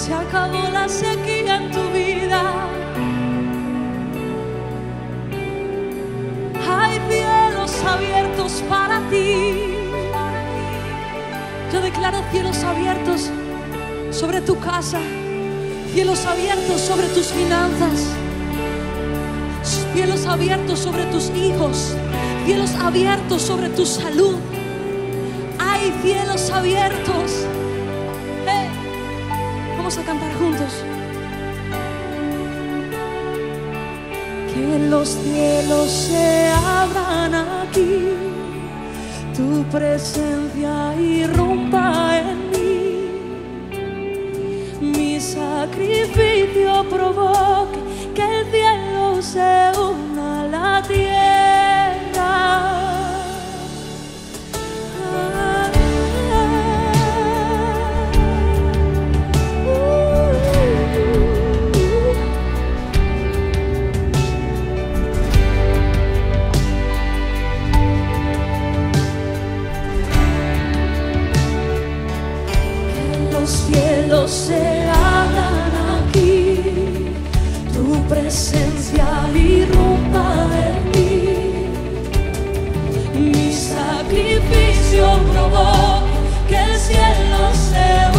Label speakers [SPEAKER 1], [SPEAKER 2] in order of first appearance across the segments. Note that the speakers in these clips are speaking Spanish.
[SPEAKER 1] se acabó la sequía en tu vida. Hay cielos abiertos para ti. Yo declaro cielos abiertos sobre tu casa, cielos abiertos sobre tus finanzas, cielos abiertos sobre tus hijos, cielos abiertos sobre tu salud. Hay cielos abiertos a cantar juntos. Que los cielos se abran aquí, tu presencia irrumpa en mí. Mi sacrificio provoque que el cielo se se hagan aquí, tu presencia irrumpa en mí. Mi sacrificio probó que el cielo se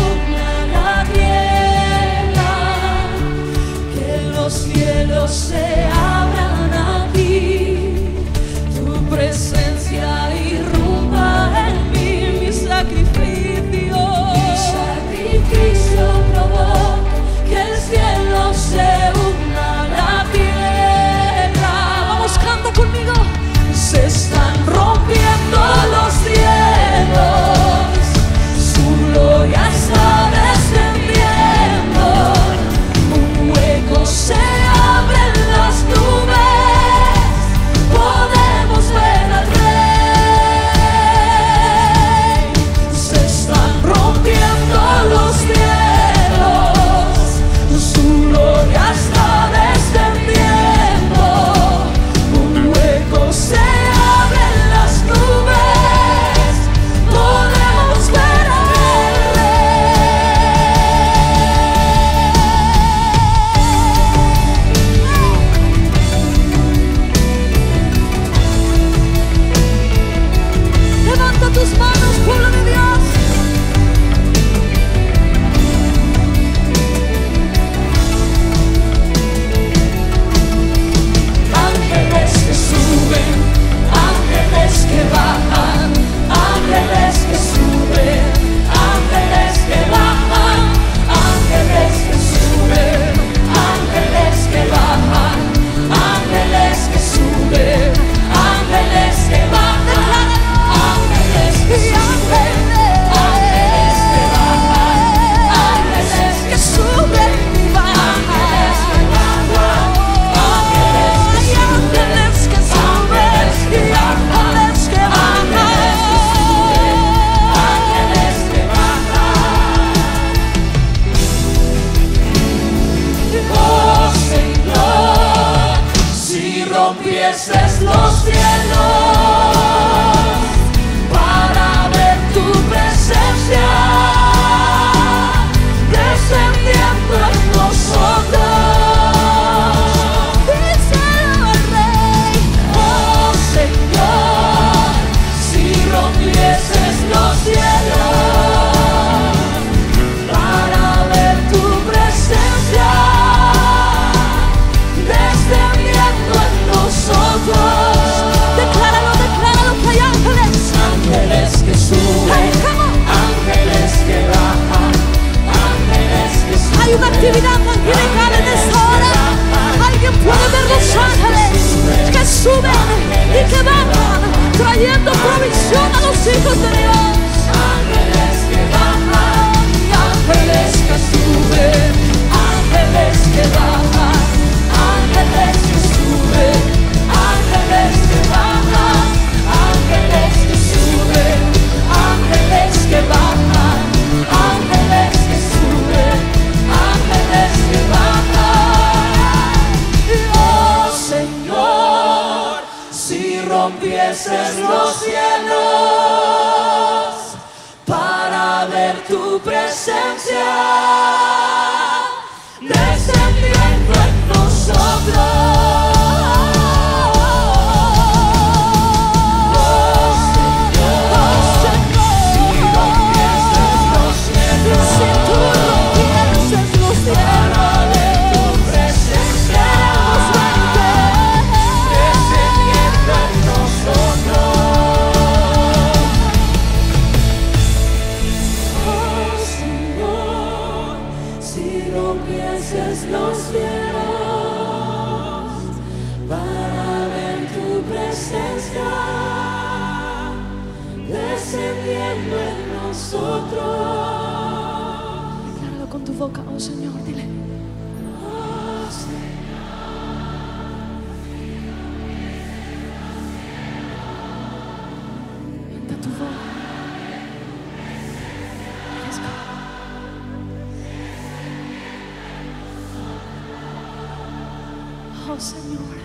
[SPEAKER 1] veces los cielos. Eses los cielos para ver tu presencia descendiendo en nosotros. nosotros. Decláralo con tu boca, oh Señor, dile. Tu. Oh Señor.